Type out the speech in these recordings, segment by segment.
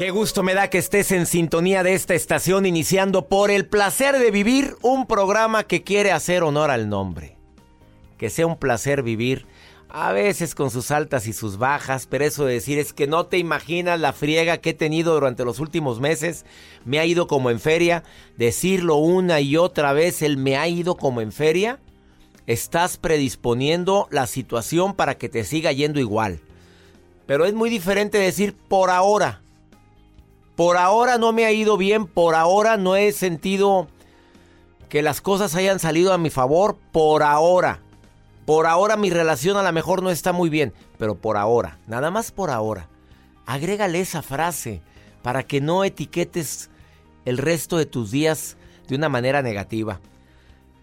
Qué gusto me da que estés en sintonía de esta estación iniciando por el placer de vivir un programa que quiere hacer honor al nombre. Que sea un placer vivir, a veces con sus altas y sus bajas, pero eso de decir es que no te imaginas la friega que he tenido durante los últimos meses. Me ha ido como en feria. Decirlo una y otra vez, el me ha ido como en feria. Estás predisponiendo la situación para que te siga yendo igual. Pero es muy diferente decir por ahora. Por ahora no me ha ido bien, por ahora no he sentido que las cosas hayan salido a mi favor, por ahora. Por ahora mi relación a lo mejor no está muy bien, pero por ahora, nada más por ahora. Agrégale esa frase para que no etiquetes el resto de tus días de una manera negativa.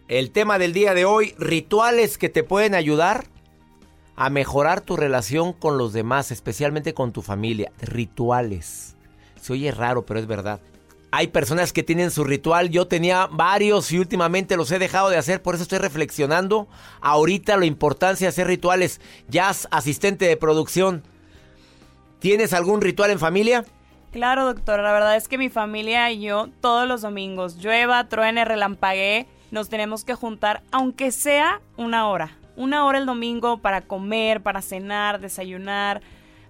El tema del día de hoy, rituales que te pueden ayudar a mejorar tu relación con los demás, especialmente con tu familia. Rituales. Se oye raro, pero es verdad. Hay personas que tienen su ritual, yo tenía varios y últimamente los he dejado de hacer, por eso estoy reflexionando ahorita la importancia de hacer rituales. Jazz, asistente de producción, ¿tienes algún ritual en familia? Claro, doctor, la verdad es que mi familia y yo todos los domingos, llueva, truene, relampaguee, nos tenemos que juntar, aunque sea una hora. Una hora el domingo para comer, para cenar, desayunar,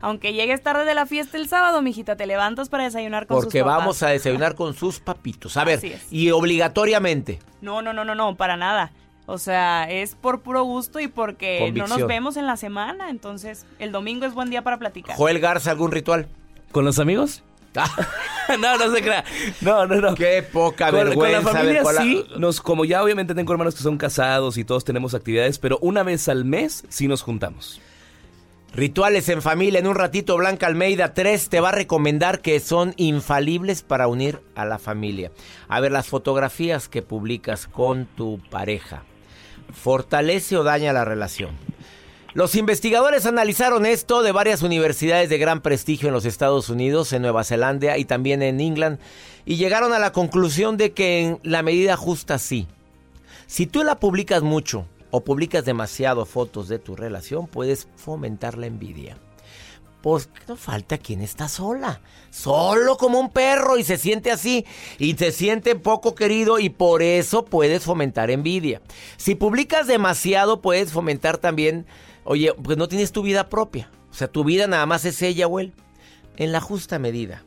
aunque llegues tarde de la fiesta el sábado, mijita, te levantas para desayunar con Porque sus papás. vamos a desayunar con sus papitos. A ver, y obligatoriamente. No, no, no, no, no, para nada. O sea, es por puro gusto y porque Convicción. no nos vemos en la semana. Entonces, el domingo es buen día para platicar. Joel Garza, ¿algún ritual? ¿Con los amigos? no, no se crea. No, no, no. Qué poca Con, con vergüenza. la a ver, familia ¿cuál- sí, nos, como ya obviamente tengo hermanos que son casados y todos tenemos actividades, pero una vez al mes sí nos juntamos. Rituales en familia. En un ratito, Blanca Almeida 3 te va a recomendar que son infalibles para unir a la familia. A ver, las fotografías que publicas con tu pareja. ¿Fortalece o daña la relación? Los investigadores analizaron esto de varias universidades de gran prestigio en los Estados Unidos, en Nueva Zelanda y también en England, y llegaron a la conclusión de que en la medida justa sí. Si tú la publicas mucho o publicas demasiado fotos de tu relación, puedes fomentar la envidia. Pues no falta quien está sola, solo como un perro y se siente así y se siente poco querido y por eso puedes fomentar envidia. Si publicas demasiado puedes fomentar también, oye, pues no tienes tu vida propia, o sea, tu vida nada más es ella o él, en la justa medida.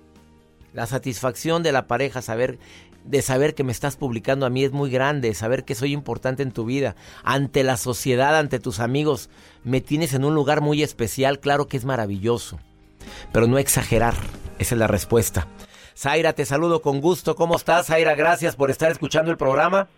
La satisfacción de la pareja, saber de saber que me estás publicando a mí es muy grande, saber que soy importante en tu vida, ante la sociedad, ante tus amigos, me tienes en un lugar muy especial, claro que es maravilloso, pero no exagerar, esa es la respuesta. Zaira, te saludo con gusto, ¿cómo estás? Zaira, gracias por estar escuchando el programa.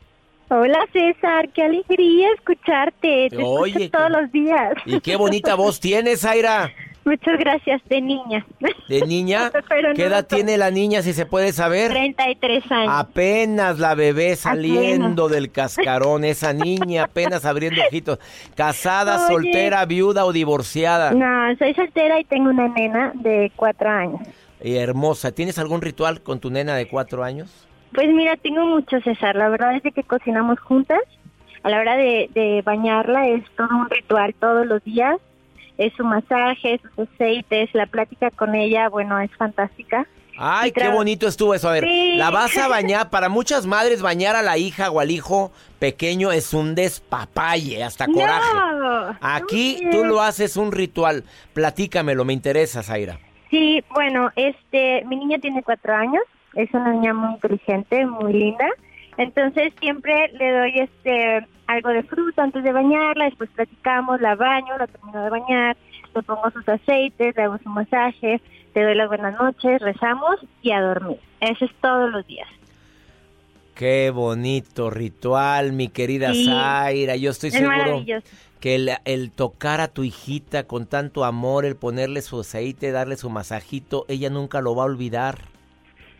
Hola César, qué alegría escucharte. Te Oye, escucho todos los días. Y qué bonita voz tienes, Zaira. Muchas gracias, de niña. ¿De niña? Pero ¿Qué no, edad tiene la niña, si se puede saber? 33 años. Apenas la bebé saliendo del cascarón, esa niña apenas abriendo ojitos. ¿Casada, Oye. soltera, viuda o divorciada? No, soy soltera y tengo una nena de cuatro años. Y hermosa. ¿Tienes algún ritual con tu nena de cuatro años? Pues mira, tengo mucho, César. La verdad es de que cocinamos juntas. A la hora de, de bañarla es todo un ritual todos los días. Es su masaje, sus aceites, la plática con ella, bueno, es fantástica. Ay, qué bonito estuvo eso. A ver, Sí. la vas a bañar. Para muchas madres, bañar a la hija o al hijo pequeño es un despapalle, hasta coraje. No, Aquí no tú lo haces un ritual. Platícamelo, me interesa, Zaira. Sí, bueno, este, mi niña tiene cuatro años, es una niña muy inteligente, muy linda. Entonces siempre le doy este algo de fruta antes de bañarla, después platicamos, la baño, la termino de bañar, le pongo sus aceites, le hago su masaje, le doy las buenas noches, rezamos y a dormir. Eso es todos los días. Qué bonito ritual, mi querida Sí. Zaira. Yo estoy Es seguro que el, el tocar a tu hijita con tanto amor, el ponerle su aceite, darle su masajito, ella nunca lo va a olvidar.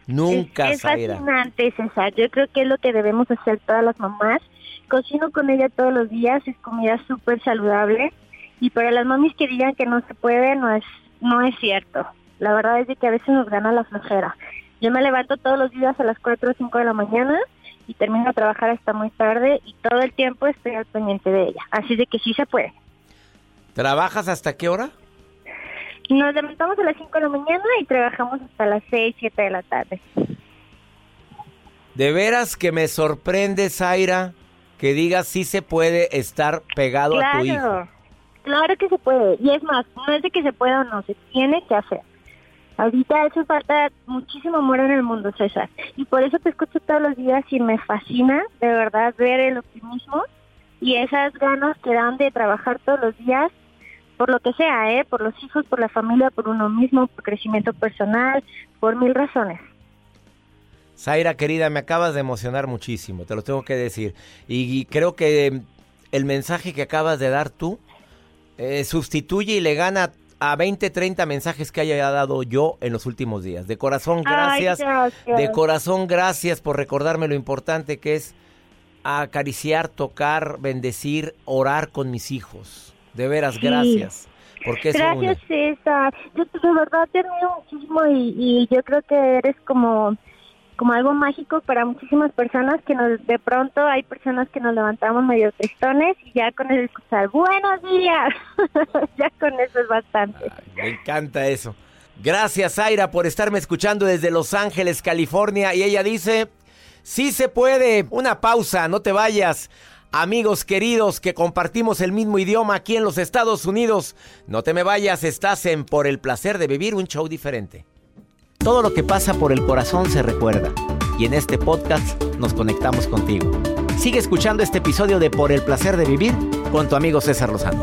Nunca, es, es Zaira. fascinante, César. Yo creo que es lo que debemos hacer todas las mamás. Cocino con ella todos los días, es comida súper saludable. Y para las mamis que digan que no se puede, no es, no es cierto. La verdad es de que a veces nos gana la flojera. Yo me levanto todos los días a las 4 o 5 de la mañana y termino a trabajar hasta muy tarde y todo el tiempo estoy al pendiente de ella. Así de que sí se puede. ¿Trabajas hasta qué hora? Nos levantamos a las 5 de la mañana y trabajamos hasta las 6, 7 de la tarde. De veras que me sorprende, Zaira, que digas si se puede estar pegado a tu hijo. Claro, claro que se puede. Y es más, no es de que se pueda o no, se tiene que hacer. Ahorita hace falta muchísimo amor en el mundo, César. Y por eso te escucho todos los días y me fascina, de verdad, ver el optimismo y esas ganas que dan de trabajar todos los días por lo que sea, ¿eh? Por los hijos, por la familia, por uno mismo, por crecimiento personal, por mil razones. Zaira, querida, me acabas de emocionar muchísimo, te lo tengo que decir. Y, y creo que eh, el mensaje que acabas de dar tú eh, sustituye y le gana a 20, 30 mensajes que haya dado yo en los últimos días. De corazón, Ay, gracias. gracias. De corazón, gracias por recordarme lo importante que es acariciar, tocar, bendecir, orar con mis hijos. De veras, Sí. gracias. Porque eso Gracias, une. César. Yo de verdad te admiro muchísimo y, y yo creo que eres como, como algo mágico para muchísimas personas que nos, de pronto hay personas que nos levantamos medio tristones y ya con el escuchar buenos días, ya con eso es bastante. Me encanta eso. Gracias, Zaira, por estarme escuchando desde Los Ángeles, California. Y ella dice, sí se puede. Una pausa, no te vayas. Amigos queridos que compartimos el mismo idioma aquí en los Estados Unidos, no te me vayas, estás en Por el placer de vivir un show diferente. Todo lo que pasa por el corazón se recuerda. Y en este podcast nos conectamos contigo. Sigue escuchando este episodio de Por el placer de vivir con tu amigo César Lozano.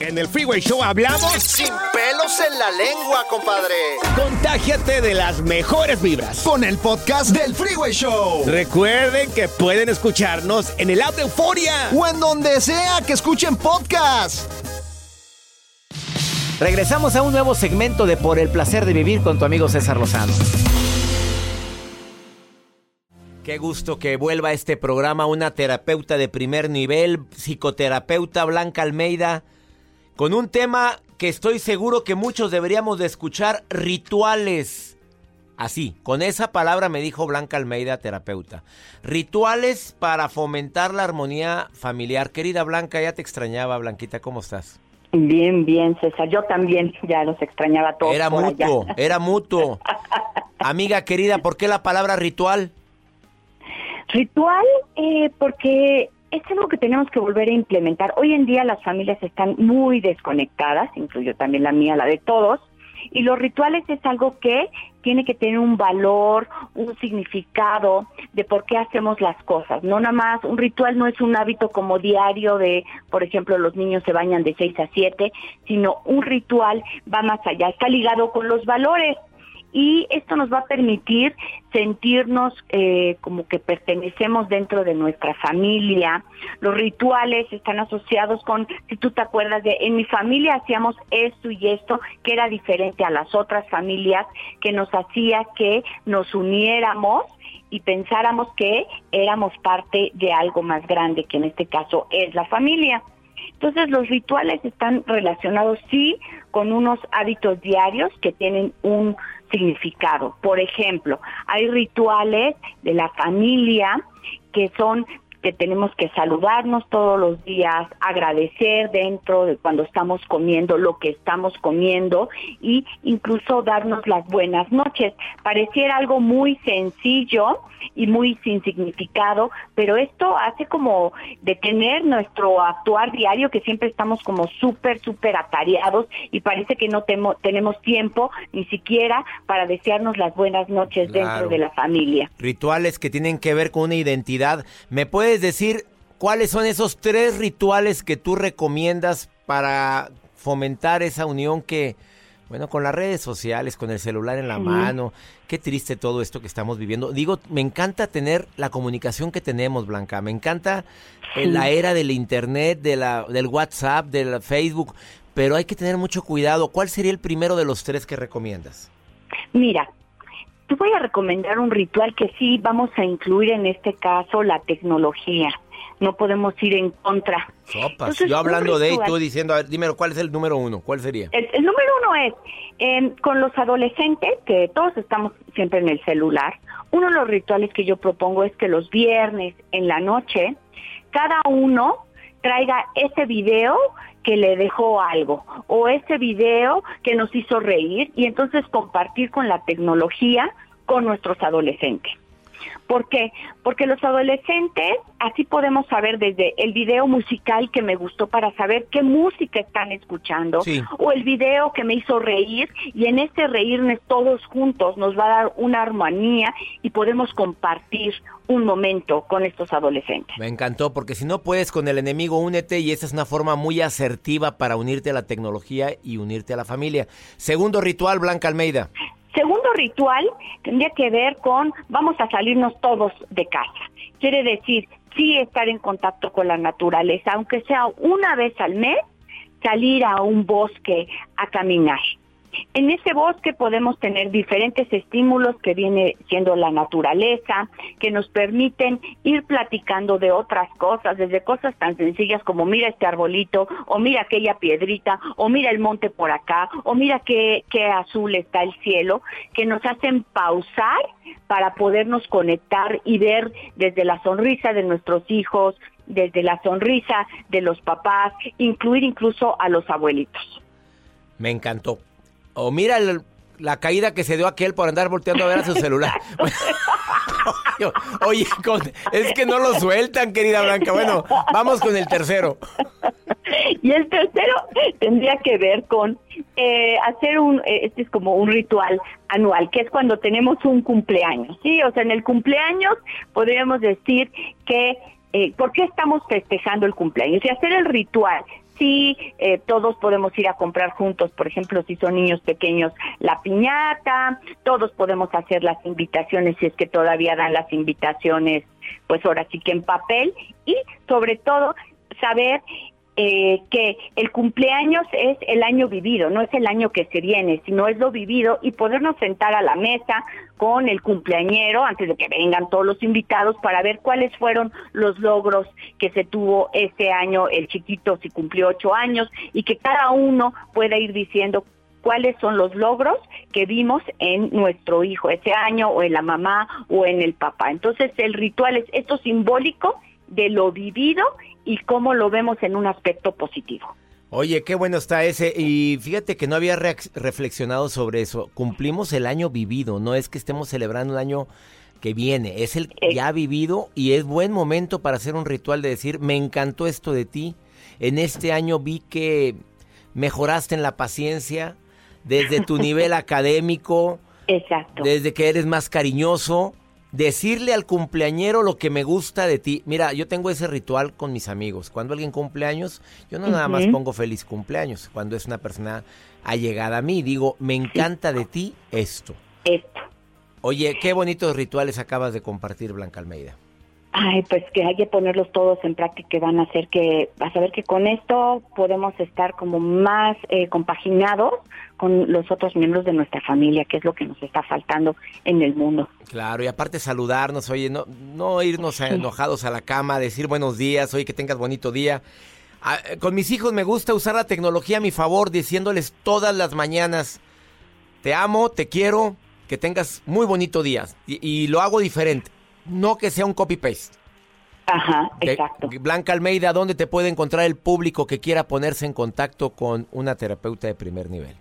En el Freeway Show hablamos Sin pelos en la lengua, compadre. Contágiate de las mejores vibras con el podcast del Freeway Show. Recuerden que pueden escucharnos en el app de Euforia o en donde sea que escuchen podcast. Regresamos a un nuevo segmento de Por el placer de vivir con tu amigo César Lozano. Qué gusto que vuelva a este programa una terapeuta de primer nivel, psicoterapeuta Blanca Almeida. Con un tema que estoy seguro que muchos deberíamos de escuchar, rituales. Así, con esa palabra me dijo Blanca Almeida, terapeuta. Rituales para fomentar la armonía familiar. Querida Blanca, ya te extrañaba, Blanquita, ¿cómo estás? Bien, bien, César. Yo también ya los extrañaba todos. Era mutuo, era mutuo. Amiga querida, ¿por qué la palabra ritual? Ritual, eh, porque es algo que tenemos que volver a implementar. Hoy en día las familias están muy desconectadas, incluyo también la mía, la de todos, y los rituales es algo que tiene que tener un valor, un significado de por qué hacemos las cosas. No nada más, un ritual no es un hábito como diario de, por ejemplo, los niños se bañan de 6 a 7, sino un ritual va más allá, está ligado con los valores y esto nos va a permitir sentirnos eh, como que pertenecemos dentro de nuestra familia. Los rituales están asociados con, si tú te acuerdas de, en mi familia hacíamos esto y esto, que era diferente a las otras familias, que nos hacía que nos uniéramos y pensáramos que éramos parte de algo más grande, que en este caso es la familia. Entonces los rituales están relacionados sí con unos hábitos diarios que tienen un significado. Por ejemplo, hay rituales de la familia que son que tenemos que saludarnos todos los días, agradecer dentro de cuando estamos comiendo lo que estamos comiendo y incluso darnos las buenas noches. Pareciera algo muy sencillo y muy sin significado, pero esto hace como detener nuestro actuar diario que siempre estamos como súper, súper atareados y parece que no tenemos tiempo ni siquiera para desearnos las buenas noches dentro de la familia. Rituales que tienen que ver con una identidad. ¿Me puedes decir cuáles son esos tres rituales que tú recomiendas para fomentar esa unión que, bueno, con las redes sociales, con el celular en la mano, qué triste todo esto que estamos viviendo. Digo, me encanta tener la comunicación que tenemos, Blanca, me encanta eh, la era del internet, de la, del WhatsApp, del Facebook, pero hay que tener mucho cuidado. ¿Cuál sería el primero de los tres que recomiendas? Mira, te voy a recomendar un ritual que sí vamos a incluir en este caso la tecnología. No podemos ir en contra. Sopas. Yo hablando de tú diciendo, a ver, dímelo, ¿cuál es el número uno? ¿Cuál sería? El, número uno es, em, con los adolescentes, que todos estamos siempre en el celular, uno de los rituales que yo propongo es que los viernes en la noche, cada uno traiga ese video que le dejó algo o ese video que nos hizo reír y entonces compartir con la tecnología con nuestros adolescentes. ¿Por qué? Porque los adolescentes, así podemos saber desde el video musical que me gustó para saber qué música están escuchando, o el video que me hizo reír, y en este reírnos todos juntos nos va a dar una armonía y podemos compartir un momento con estos adolescentes. Me encantó, porque si no puedes con el enemigo, únete, y esa es una forma muy asertiva para unirte a la tecnología y unirte a la familia. Segundo ritual, Blanca Almeida. Segundo ritual tendría que ver con vamos a salirnos todos de casa. Quiere decir, sí estar en contacto con la naturaleza, aunque sea una vez al mes, salir a un bosque a caminar. En ese bosque podemos tener diferentes estímulos que viene siendo la naturaleza, que nos permiten ir platicando de otras cosas, desde cosas tan sencillas como mira este arbolito, o mira aquella piedrita, o mira el monte por acá, o mira qué, qué azul está el cielo, que nos hacen pausar para podernos conectar y ver desde la sonrisa de nuestros hijos, desde la sonrisa de los papás, incluir incluso a los abuelitos. Me encantó. O mira la caída que se dio aquel por andar volteando a ver a su celular. Oye, es que no lo sueltan, querida Blanca. Bueno, vamos con el tercero. Y el tercero tendría que ver con eh, hacer un, eh, este es como un ritual anual, que es cuando tenemos un cumpleaños, ¿sí? O sea, en el cumpleaños podríamos decir que, eh, ¿por qué estamos festejando el cumpleaños? Y hacer el ritual sí eh, todos podemos ir a comprar juntos, por ejemplo, si son niños pequeños, la piñata, todos podemos hacer las invitaciones si es que todavía dan las invitaciones, pues ahora sí que en papel y sobre todo saber eh, que el cumpleaños es el año vivido, no es el año que se viene, sino es lo vivido y podernos sentar a la mesa con el cumpleañero antes de que vengan todos los invitados para ver cuáles fueron los logros que se tuvo este año el chiquito si cumplió ocho años y que cada uno pueda ir diciendo cuáles son los logros que vimos en nuestro hijo ese año o en la mamá o en el papá. Entonces el ritual es esto simbólico de lo vivido y cómo lo vemos en un aspecto positivo. Oye, qué bueno está ese. Y fíjate que no había reflexionado sobre eso. Cumplimos el año vivido, no es que estemos celebrando el año que viene, es el eh. ya vivido y es buen momento para hacer un ritual de decir, me encantó esto de ti. En este año vi que mejoraste en la paciencia, desde tu nivel académico, Exacto. desde que eres más cariñoso decirle al cumpleañero lo que me gusta de ti. Mira, yo tengo ese ritual con mis amigos. Cuando alguien cumple años, yo no nada más pongo feliz cumpleaños. Cuando es una persona allegada a mí, digo, me encanta de ti esto. Esto. Oye, qué bonitos rituales acabas de compartir, Blanca Almeida. Ay, pues que hay que ponerlos todos en práctica y van a hacer que, vas a ver que con esto podemos estar como más eh, compaginados con los otros miembros de nuestra familia, que es lo que nos está faltando en el mundo. Claro, y aparte saludarnos, oye, no, no irnos enojados a la cama, decir buenos días, oye, que tengas bonito día. Ah, con mis hijos me gusta usar la tecnología a mi favor, diciéndoles todas las mañanas, te amo, te quiero, que tengas muy bonito día. y lo hago diferente no que sea un copy-paste. Ajá, exacto. Blanca Almeida, ¿dónde te puede encontrar el público que quiera ponerse en contacto con una terapeuta de primer nivel?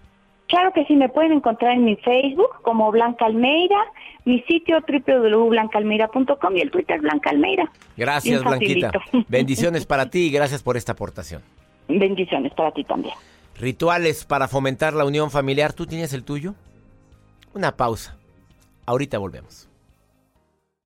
Claro que sí, me pueden encontrar en mi Facebook como Blanca Almeida, mi sitio www.blancaalmeida.com y el Twitter Blanca Almeida. Gracias, Blanquita. Bendiciones para ti y gracias por esta aportación. Bendiciones para ti también. Rituales para fomentar la unión familiar, ¿tú tienes el tuyo? Una pausa. Ahorita volvemos.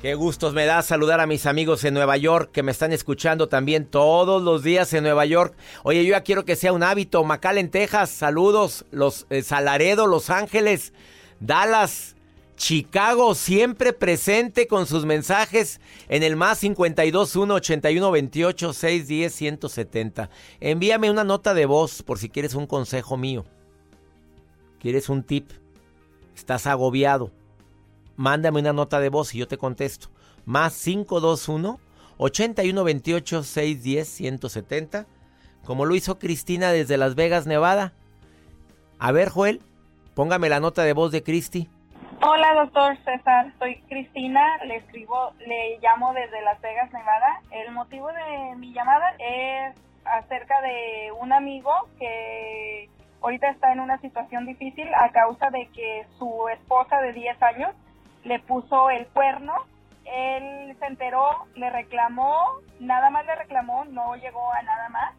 Qué gustos me da saludar a mis amigos en Nueva York que me están escuchando también todos los días en Nueva York. Oye, yo ya quiero que sea un hábito. en Texas, saludos. Los eh, Salaredo, Los Ángeles, Dallas, Chicago, siempre presente con sus mensajes en el más 521 81 28 610 170. Envíame una nota de voz por si quieres un consejo mío. ¿Quieres un tip? ¿Estás agobiado? Mándame una nota de voz y yo te contesto. Más 521 8128 610 170, como lo hizo Cristina desde Las Vegas, Nevada. A ver, Joel, póngame la nota de voz de Cristi. Hola, doctor César, soy Cristina, le escribo, le llamo desde Las Vegas, Nevada. El motivo de mi llamada es acerca de un amigo que ahorita está en una situación difícil a causa de que su esposa de 10 años le puso el cuerno, él se enteró, le reclamó, nada más le reclamó, no llegó a nada más,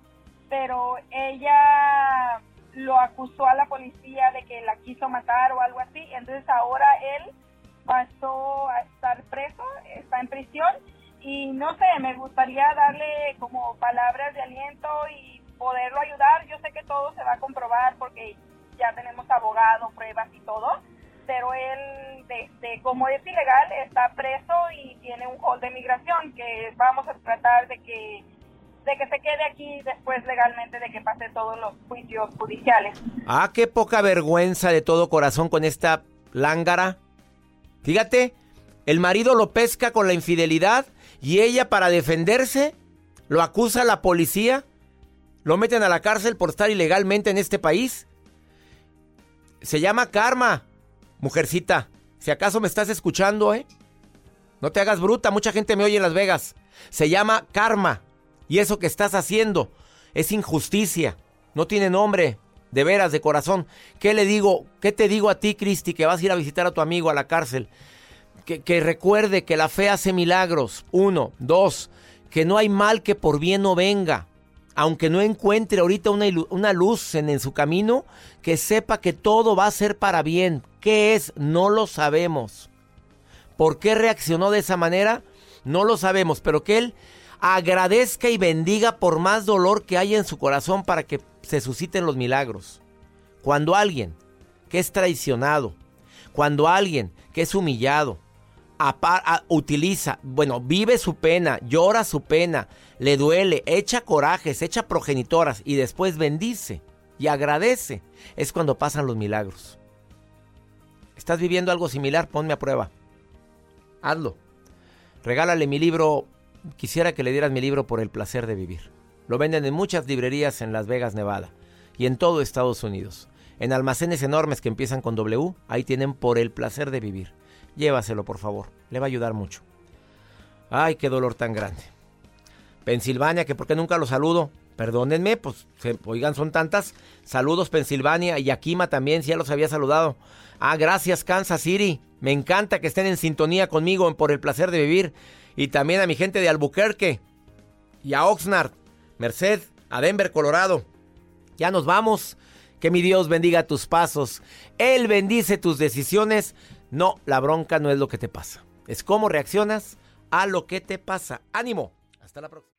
pero ella lo acusó a la policía de que la quiso matar o algo así, entonces ahora él pasó a estar preso, está en prisión y no sé, me gustaría darle como palabras de aliento y poderlo ayudar. Yo sé que todo se va a comprobar porque ya tenemos abogado, pruebas y todo, pero él, de, como es ilegal, está preso y tiene un hold de migración que vamos a tratar de que de que se quede aquí después legalmente de que pase todos los juicios judiciales. Ah, qué poca vergüenza de todo corazón con esta lángara. Fíjate, el marido lo pesca con la infidelidad y ella para defenderse lo acusa a la policía. Lo meten a la cárcel por estar ilegalmente en este país. Se llama karma. Mujercita, si acaso me estás escuchando, ¿eh? No te hagas bruta, mucha gente me oye en Las Vegas. Se llama karma. Y eso que estás haciendo es injusticia. No tiene nombre. De veras, de corazón. ¿Qué le digo? ¿Qué te digo a ti, Cristi, que vas a ir a visitar a tu amigo a la cárcel? Que, que recuerde que la fe hace milagros. Uno. Dos. Que no hay mal que por bien no venga. Aunque no encuentre ahorita una, una luz en, en su camino, que sepa que todo va a ser para bien. ¿Qué es? No lo sabemos. ¿Por qué reaccionó de esa manera? No lo sabemos, pero que él agradezca y bendiga por más dolor que haya en su corazón para que se susciten los milagros. Cuando alguien que es traicionado, cuando alguien que es humillado, utiliza, bueno, vive su pena, llora su pena, le duele, echa corajes, echa progenitoras y después bendice y agradece, es cuando pasan los milagros. ¿Estás viviendo algo similar? Ponme a prueba. Hazlo. Regálale mi libro. Quisiera que le dieras mi libro por el placer de vivir. Lo venden en muchas librerías en Las Vegas, Nevada. Y en todo Estados Unidos. En almacenes enormes que empiezan con W, ahí tienen por el placer de vivir. Llévaselo, por favor. Le va a ayudar mucho. Ay, qué dolor tan grande. Pensilvania, que por qué nunca lo saludo. Perdónenme, pues, oigan, son tantas. Saludos, Pensilvania. Y Akima también, si ya los había saludado. Ah, gracias, Kansas City. Me encanta que estén en sintonía conmigo por el placer de vivir. Y también a mi gente de Albuquerque. Y a Oxnard, Merced, a Denver, Colorado. Ya nos vamos. Que mi Dios bendiga tus pasos. Él bendice tus decisiones. No, la bronca no es lo que te pasa. Es cómo reaccionas a lo que te pasa. Ánimo. Hasta la próxima.